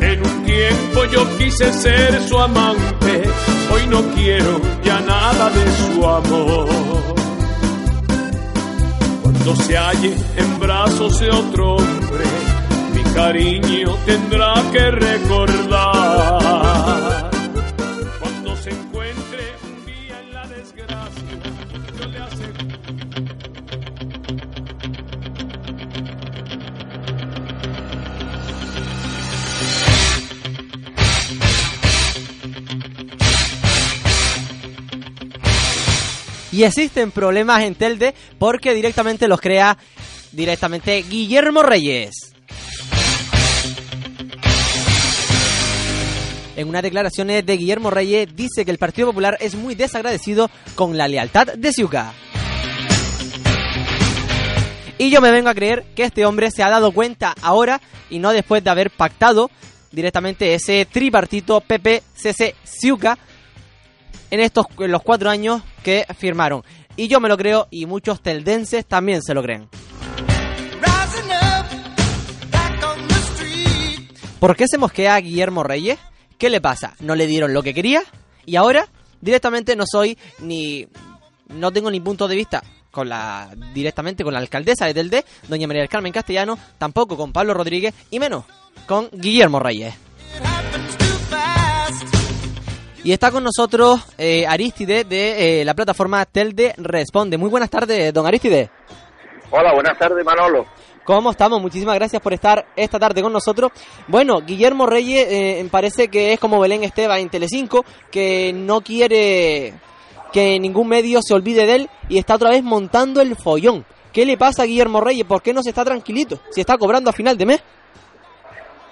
En un tiempo yo quise ser su amante, hoy no quiero ya nada de su amor. Cuando se halle en brazos de otro hombre, mi cariño tendrá que recordar. Y existen problemas en Telde porque directamente los crea directamente Guillermo Reyes. En unas declaraciones de Guillermo Reyes dice que el Partido Popular es muy desagradecido con la lealtad de Ciuca. Y yo me vengo a creer que este hombre se ha dado cuenta ahora y no después de haber pactado directamente ese tripartito PP-CC-Ciuca en estos en los cuatro años que firmaron. Y yo me lo creo y muchos teldenses también se lo creen. ¿Por qué se mosquea a Guillermo Reyes? ¿Qué le pasa? ¿No le dieron lo que quería? Y ahora directamente no soy ni... No tengo ni punto de vista con la directamente con la alcaldesa de Telde, doña María del Carmen Castellano, tampoco con Pablo Rodríguez y menos con Guillermo Reyes. Y está con nosotros eh, Aristide de eh, la plataforma Telde Responde. Muy buenas tardes, don Aristide. Hola, buenas tardes, Manolo. ¿Cómo estamos? Muchísimas gracias por estar esta tarde con nosotros. Bueno, Guillermo Reyes eh, parece que es como Belén Esteban en Telecinco, que no quiere que ningún medio se olvide de él y está otra vez montando el follón. ¿Qué le pasa a Guillermo Reyes? ¿Por qué no se está tranquilito? Si está cobrando a final de mes.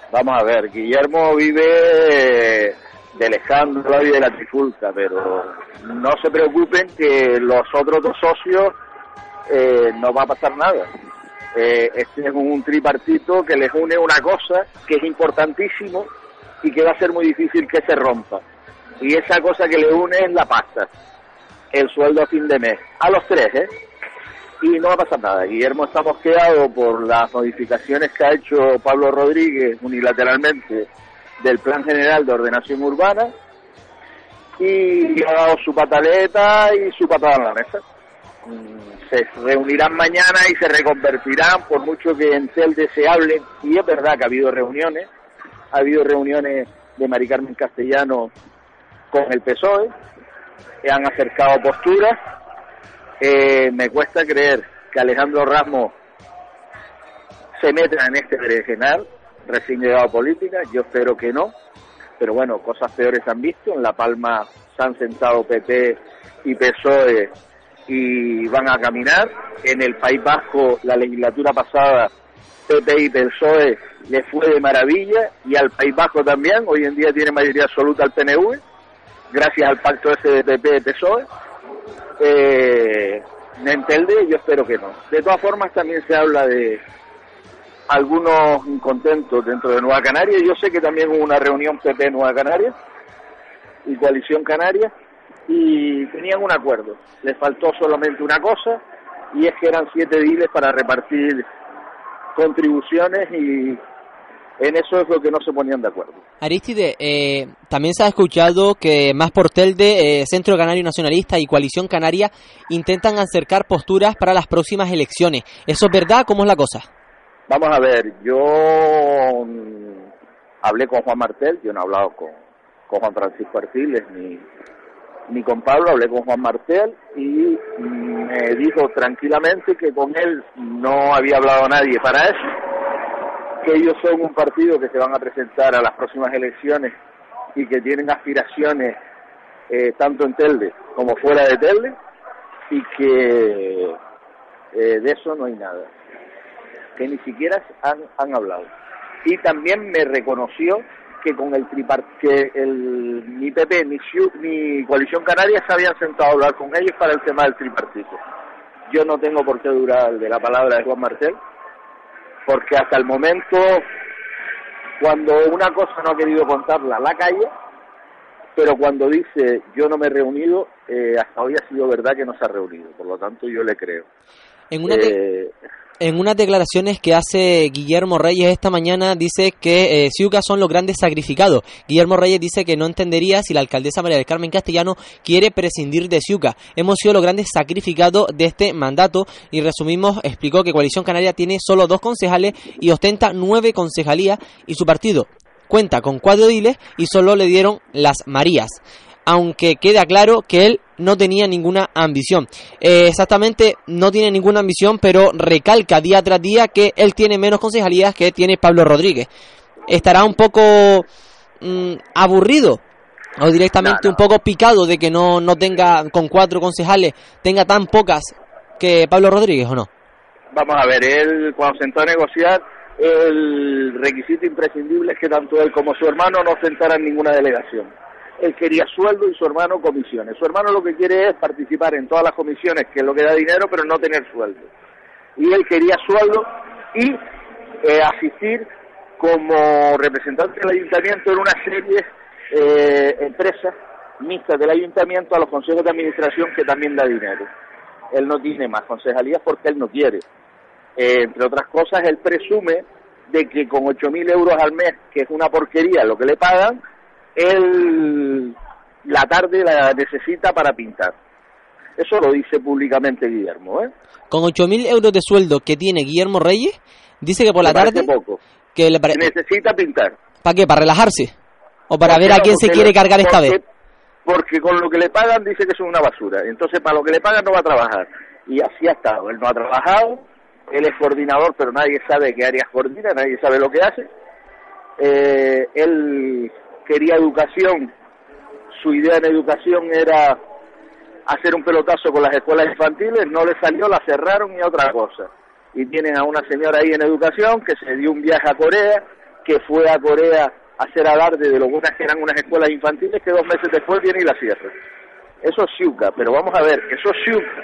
Vamos a ver, Guillermo vive de Alejandro y de la Trifulca, pero no se preocupen que los otros dos socios eh, no va a pasar nada. Eh, este es un tripartito que les une una cosa que es importantísimo y que va a ser muy difícil que se rompa. Y esa cosa que le une es la pasta, el sueldo a fin de mes, a los tres, ¿eh? Y no va a pasar nada. Guillermo está mosqueado por las modificaciones que ha hecho Pablo Rodríguez unilateralmente del Plan General de Ordenación Urbana y ha dado su pataleta y su patada en la mesa. Mm, Se reunirán mañana y se reconvertirán, por mucho que en Telde se hablen, y es verdad que ha habido reuniones, ha habido reuniones de Mari Carmen Castellano con el PSOE, que han acercado posturas. Eh, me cuesta creer que Alejandro Ramos se meta en este berenjenal, recién llegado a política, yo espero que no, pero bueno, cosas peores han visto, en La Palma se han sentado PP y PSOE y van a caminar, en el País Vasco la legislatura pasada PP y PSOE le fue de maravilla y al País Vasco también, hoy en día tiene mayoría absoluta el PNV, gracias al pacto ese de PP y PSOE. Eh, en Telde yo espero que no. De todas formas también se habla de algunos incontentos dentro de Nueva Canaria. Yo sé que también hubo una reunión PP Nueva Canaria y Coalición Canaria y tenían un acuerdo. Les faltó solamente una cosa y es que eran siete diles para repartir contribuciones y en eso es lo que no se ponían de acuerdo. Aristide, eh, también se ha escuchado que más por Telde, eh, Centro Canario Nacionalista y Coalición Canaria intentan acercar posturas para las próximas elecciones. ¿Eso es verdad? ¿Cómo es la cosa? Vamos a ver, yo mm, hablé con Juan Martel, yo no he hablado con, con Juan Francisco Artiles ni, ni con Pablo, hablé con Juan Martel y mm, me dijo tranquilamente que con él no había hablado nadie para eso, que ellos son un partido que se van a presentar a las próximas elecciones y que tienen aspiraciones eh, tanto en Telde como fuera de Telde y que eh, de eso no hay nada que ni siquiera han, han hablado. Y también me reconoció que con el tripart que el, ni PP ni, ni Coalición Canaria se habían sentado a hablar con ellos para el tema del tripartito. Yo no tengo por qué durar de la palabra de Juan Martel, porque hasta el momento, cuando una cosa no ha querido contarla, la calle, pero cuando dice yo no me he reunido, eh, hasta hoy ha sido verdad que no se ha reunido, por lo tanto yo le creo. En una Eh, En unas declaraciones que hace Guillermo Reyes esta mañana dice que eh, Ciuca son los grandes sacrificados. Guillermo Reyes dice que no entendería si la alcaldesa María del Carmen Castellano quiere prescindir de Ciuca. Hemos sido los grandes sacrificados de este mandato y resumimos, explicó que Coalición Canaria tiene solo dos concejales y ostenta nueve concejalías y su partido cuenta con cuatro diles y solo le dieron las Marías aunque queda claro que él no tenía ninguna ambición. Eh, exactamente, no tiene ninguna ambición, pero recalca día tras día que él tiene menos concejalías que tiene Pablo Rodríguez. Estará un poco mm, aburrido o directamente un poco picado de que no, no tenga con cuatro concejales, tenga tan pocas que Pablo Rodríguez o no. Vamos a ver, él cuando sentó a negociar, el requisito imprescindible es que tanto él como su hermano no sentaran ninguna delegación él quería sueldo y su hermano comisiones. Su hermano lo que quiere es participar en todas las comisiones, que es lo que da dinero, pero no tener sueldo. Y él quería sueldo y eh, asistir como representante del ayuntamiento en una serie eh, empresas mixtas del ayuntamiento a los consejos de administración que también da dinero. Él no tiene más concejalías porque él no quiere. Eh, entre otras cosas, él presume de que con 8.000 euros al mes, que es una porquería lo que le pagan, él la tarde la necesita para pintar. Eso lo dice públicamente Guillermo. ¿eh? Con 8.000 euros de sueldo que tiene Guillermo Reyes, dice que por la tarde... Poco. Que le Necesita pintar. ¿Para qué? ¿Para relajarse? ¿O para ver a quién se quiere cargar esta vez? Porque con lo que le pagan dice que es una basura. Entonces, para lo que le pagan no va a trabajar. Y así ha estado. Él no ha trabajado, él es coordinador, pero nadie sabe qué áreas coordina, nadie sabe lo que hace. Eh, él quería educación, su idea en educación era hacer un pelotazo con las escuelas infantiles, no le salió, la cerraron y otra cosa. Y tienen a una señora ahí en educación que se dio un viaje a Corea, que fue a Corea a hacer alarde de lo que eran unas escuelas infantiles, que dos meses después viene y la cierra. Eso es Xiuca, pero vamos a ver, eso es Xiuca.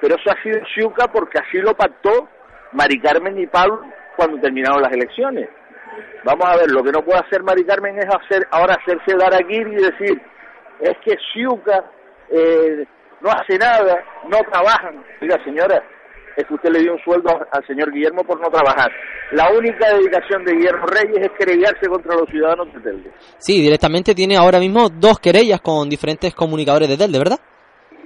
Pero eso ha sido Xiuca porque así lo pactó Mari Carmen y Pablo cuando terminaron las elecciones. Vamos a ver, lo que no puede hacer Mari Carmen es hacer ahora hacerse dar aquí y decir, es que Xiuca eh, no hace nada, no trabajan. Diga, señora, es que usted le dio un sueldo al señor Guillermo por no trabajar. La única dedicación de Guillermo Reyes es querellarse contra los ciudadanos de Telde. Sí, directamente tiene ahora mismo dos querellas con diferentes comunicadores de Telde, ¿verdad?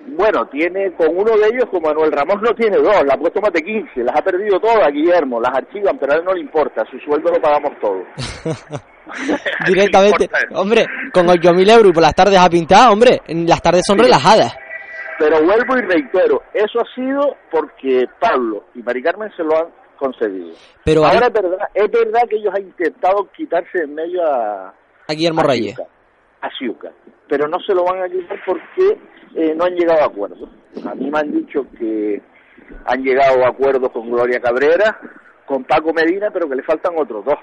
Bueno, tiene con uno de ellos, como Manuel Ramos no tiene dos, la ha puesto más de 15, las ha perdido todas, Guillermo, las archivan, pero a él no le importa, su sueldo lo pagamos todos. Directamente, hombre, con 8.000 euros y por las tardes a pintar, hombre, las tardes son relajadas. Pero vuelvo y reitero, eso ha sido porque Pablo y Mari Carmen se lo han concedido. Pero ahora es verdad, es verdad que ellos han intentado quitarse en medio a, a Guillermo Reyes. A Ciuca, pero no se lo van a quitar porque eh, no han llegado a acuerdos. A mí me han dicho que han llegado a acuerdos con Gloria Cabrera, con Paco Medina, pero que le faltan otros dos.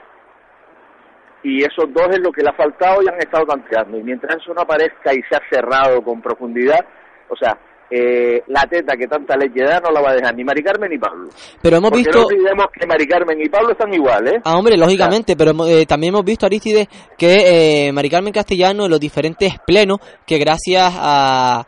Y esos dos es lo que le ha faltado y han estado tanteando. Y mientras eso no aparezca y se ha cerrado con profundidad, o sea, eh, la teta que tanta leche da no la va a dejar ni Mari Carmen ni Pablo. Pero hemos visto. No olvidemos que Mari Carmen y Pablo están iguales. ¿eh? Ah, hombre, lógicamente, pero eh, también hemos visto, Aristides, que eh, Mari Carmen Castellano en los diferentes plenos, que gracias a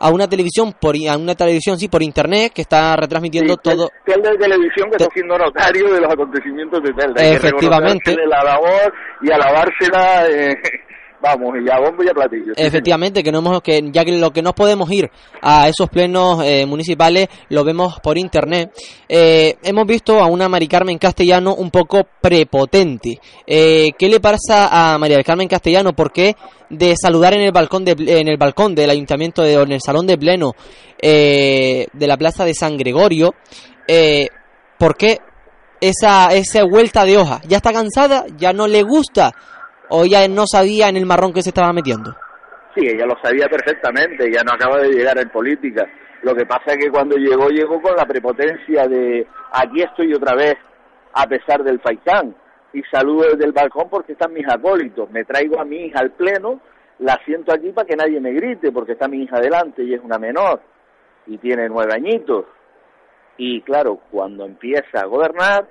a una televisión por a una televisión sí por internet que está retransmitiendo todo Telde de televisión que está siendo notario de los acontecimientos de Telde efectivamente la labor y alavársela eh, vamos, y a bombo y a platillo. Efectivamente, que no hemos, que ya que lo que no podemos ir a esos plenos eh, municipales lo vemos por internet. Eh, hemos visto a una Mari Carmen Castellano un poco prepotente. Eh, ¿Qué le pasa a María del Carmen Castellano? ¿Por qué de saludar en el balcón de, en el balcón del ayuntamiento de, en el salón de pleno de la plaza de San Gregorio? ¿Por qué esa, esa vuelta de hoja? ¿Ya está cansada? ¿Ya no le gusta? O ella no sabía en el marrón que se estaba metiendo? Sí, ella lo sabía perfectamente, ya no acaba de llegar en política. Lo que pasa es que cuando llegó, llegó con la prepotencia de aquí estoy otra vez, a pesar del faitán, y saludo desde el balcón porque están mis acólitos. Me traigo a mi hija al pleno, la siento aquí para que nadie me grite, porque está mi hija delante y es una menor, y tiene nueve añitos. Y claro, cuando empieza a gobernar,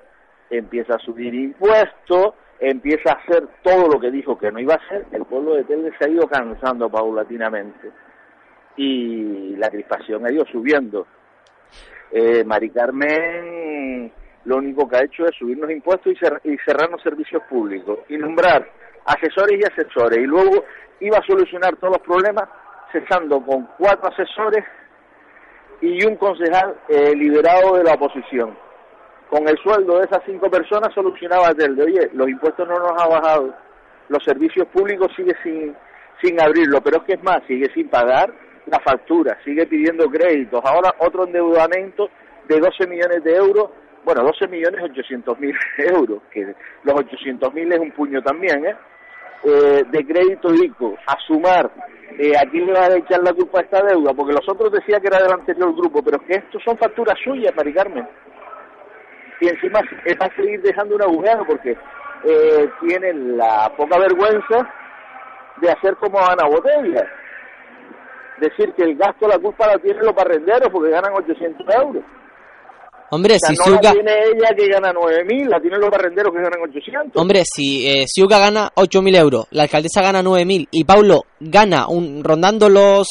empieza a subir impuestos, empieza a hacer todo lo que dijo que no iba a hacer, el pueblo de Telde se ha ido cansando paulatinamente y la crispación ha ido subiendo. Eh, Mari Carmen lo único que ha hecho es subirnos impuestos y, cer- y cerrarnos servicios públicos y nombrar asesores y asesores y luego iba a solucionar todos los problemas cesando con cuatro asesores y un concejal eh, liberado de la oposición. Con el sueldo de esas cinco personas solucionaba el de, oye, los impuestos no nos ha bajado, los servicios públicos sigue sin, sin abrirlo, pero es que es más, sigue sin pagar la factura, sigue pidiendo créditos. Ahora otro endeudamiento de 12 millones de euros, bueno, 12 millones 800 mil euros, que los 800 mil es un puño también, ¿eh? eh, de crédito ICO, a sumar, eh, ¿a quién le va a echar la culpa a esta deuda? Porque los otros decían que era del anterior grupo, pero es que estos son facturas suyas, Mari Carmen. Y encima es va a seguir dejando un agujero porque eh, tienen la poca vergüenza de hacer como Ana Botella. Decir que el gasto, la culpa la tienen los barrenderos porque ganan 800 euros. Hombre, O sea, si no Siuca, la tiene ella que gana 9.000, la tienen los barrenderos que ganan 800. hombre, si eh, Siuca gana 8.000 euros, la alcaldesa gana 9.000 y Paulo gana un rondando los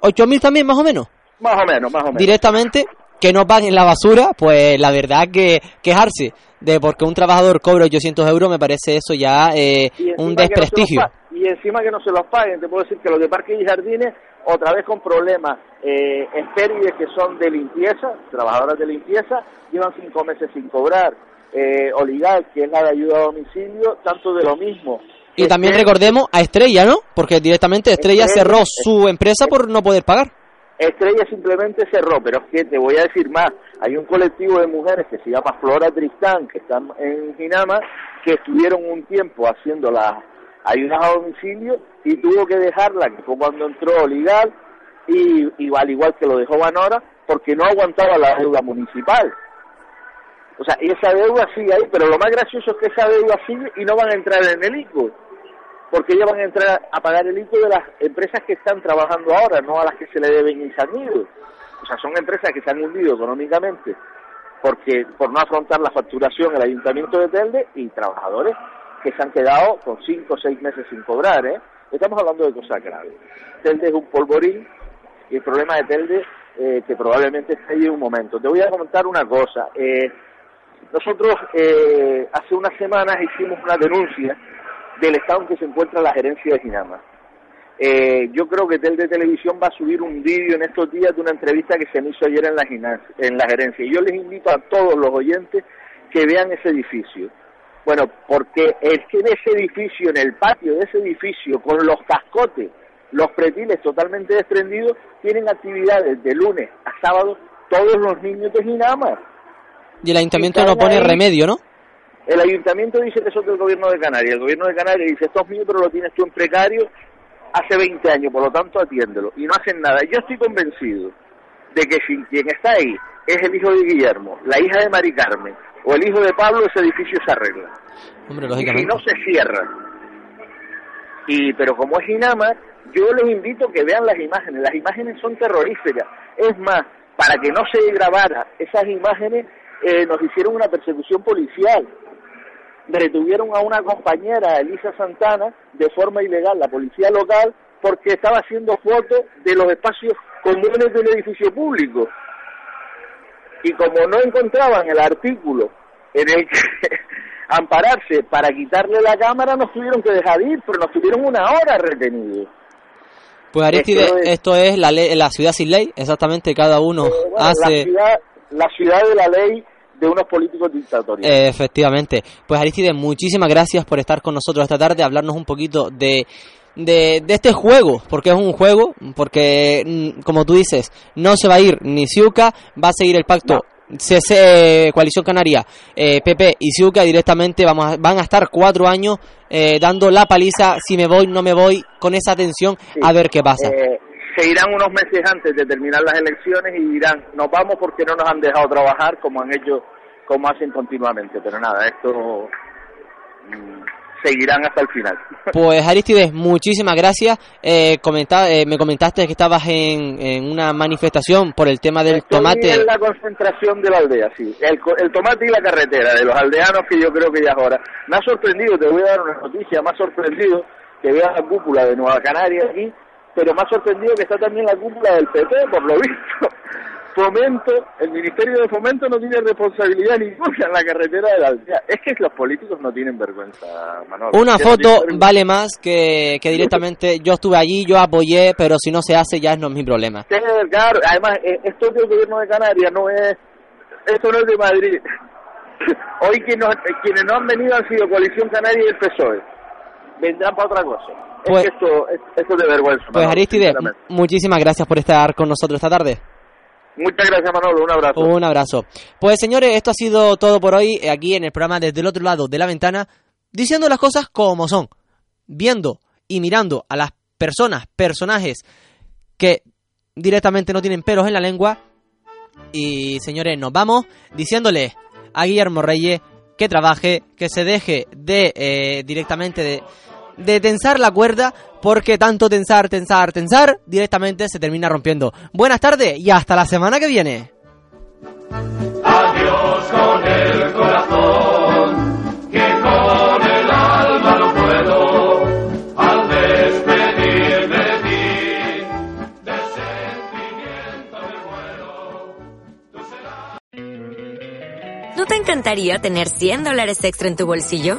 8.000 también, más o menos, Más o menos, más o menos. directamente, que no paguen la basura, pues la verdad que quejarse de porque un trabajador cobra 800 euros me parece eso ya eh, un no desprestigio. y encima que no se los paguen, te puedo decir que los de parques y jardines, otra vez con problemas, eh, Espérides que son de limpieza, trabajadoras de limpieza, llevan cinco meses sin cobrar. Eh, Oligal, que es la de ayuda a domicilio, tanto de lo mismo. Y también recordemos a Estrella, ¿no? Porque directamente Estrella Estrella, cerró su empresa por no poder pagar. Estrella simplemente cerró, pero es que te voy a decir más. Hay un colectivo de mujeres que se llama Flora Tristán, que están en Ginama, que estuvieron un tiempo haciendo las ayudas a domicilio y tuvo que dejarla, que fue cuando entró Legal, y, y al igual que lo dejó Vanora, porque no aguantaba la deuda municipal. O sea, y esa deuda sigue ahí, pero lo más gracioso es que esa deuda sigue y no van a entrar en el ICO porque ellos van a entrar a pagar el ICO de las empresas que están trabajando ahora, no a las que se le deben y se han ido. O sea, son empresas que se han hundido económicamente porque por no afrontar la facturación el Ayuntamiento de Telde y trabajadores que se han quedado con cinco o seis meses sin cobrar, ¿eh? Estamos hablando de cosas graves. Telde es un polvorín y el problema de Telde eh, que probablemente esté ahí un momento. Te voy a comentar una cosa. Eh, nosotros eh, hace unas semanas hicimos una denuncia del estado en que se encuentra la gerencia de Ginama. Eh, yo creo que Tel de Televisión va a subir un vídeo en estos días de una entrevista que se me hizo ayer en la, en la gerencia. Y yo les invito a todos los oyentes que vean ese edificio. Bueno, porque es que en ese edificio, en el patio de ese edificio, con los cascotes, los pretiles totalmente desprendidos, tienen actividades de lunes a sábado todos los niños de Ginama. Y el ayuntamiento no pone ahí. remedio, ¿no? El ayuntamiento dice que son del gobierno de Canarias. El gobierno de Canarias dice, esto es mío, pero lo tienes tú en precario hace 20 años, por lo tanto atiéndelo. Y no hacen nada. Yo estoy convencido de que si quien está ahí es el hijo de Guillermo, la hija de Mari Carmen o el hijo de Pablo, ese edificio se arregla. Hombre, Y si no se cierra. Y, pero como es Inama, yo les invito a que vean las imágenes. Las imágenes son terroríficas. Es más, para que no se grabara esas imágenes, eh, nos hicieron una persecución policial. Retuvieron a una compañera, Elisa Santana, de forma ilegal, la policía local, porque estaba haciendo fotos de los espacios comunes del edificio público. Y como no encontraban el artículo en el que ampararse para quitarle la cámara, nos tuvieron que dejar ir, pero nos tuvieron una hora retenidos. Pues Aristide, Esto es- esto es la, ley- la ciudad sin ley, exactamente cada uno Eh, bueno, la, hace... ciudad, la ciudad de la ley de unos políticos dictatoriales. Eh, efectivamente. Pues Aristide, muchísimas gracias por estar con nosotros esta tarde, hablarnos un poquito de, de, de este juego, porque es un juego, porque mm, como tú dices, no se va a ir ni Siuca, va a seguir el pacto. CC, Coalición Canaria, eh, PP y Siuca directamente vamos a- van a estar cuatro años eh, dando la paliza, si me voy, no me voy, con esa tensión, Sí. a ver qué pasa. Eh, se irán unos meses antes de terminar las elecciones y dirán, nos vamos porque no nos han dejado trabajar como han hecho, como hacen continuamente. Pero nada, esto mm, seguirán hasta el final. Pues Aristides, muchísimas gracias. Eh, comenta- eh, me comentaste que estabas en, en una manifestación por el tema del Estoy tomate. en la concentración de la aldea, sí. El tomate y la carretera, de los aldeanos que yo creo que ya es hora. Me ha sorprendido, te voy a dar una noticia, me ha sorprendido que vea la cúpula de Nueva Canaria aquí, pero me ha sorprendido que está también la cúpula del PP, por lo visto. Fomento, el Ministerio de Fomento no tiene responsabilidad ninguna en la carretera de la aldea. Es que los políticos no tienen vergüenza, Manolo. Una no foto vale más que, que directamente yo estuve allí, yo apoyé, pero si no se hace ya no es mi problema. Sí, claro, además, eh, esto es del gobierno de Canarias, no es, esto no es de Madrid. Hoy que no- quienes no han venido han sido Coalición Canaria y el PSOE. Vendrán para otra cosa. Pues- es que esto, es, esto es de vergüenza. Pues Aristide, muchísimas gracias por estar con nosotros esta tarde. Muchas gracias Manolo, un abrazo. Un abrazo. Pues señores, esto ha sido todo por hoy aquí en el programa desde el otro lado de la ventana, diciendo las cosas como son, viendo y mirando a las personas, personajes que directamente no tienen pelos en la lengua. Y señores, nos vamos diciéndole a Guillermo Reyes que trabaje, que se deje de eh, directamente de, de tensar la cuerda, porque tanto tensar, tensar, tensar, directamente se termina rompiendo. Buenas tardes y hasta la semana que viene. Adiós con el corazón, que con el alma no puedo, al despedir de ti, de sentimiento me muero. ¿No te encantaría tener 100 dólares extra en tu bolsillo?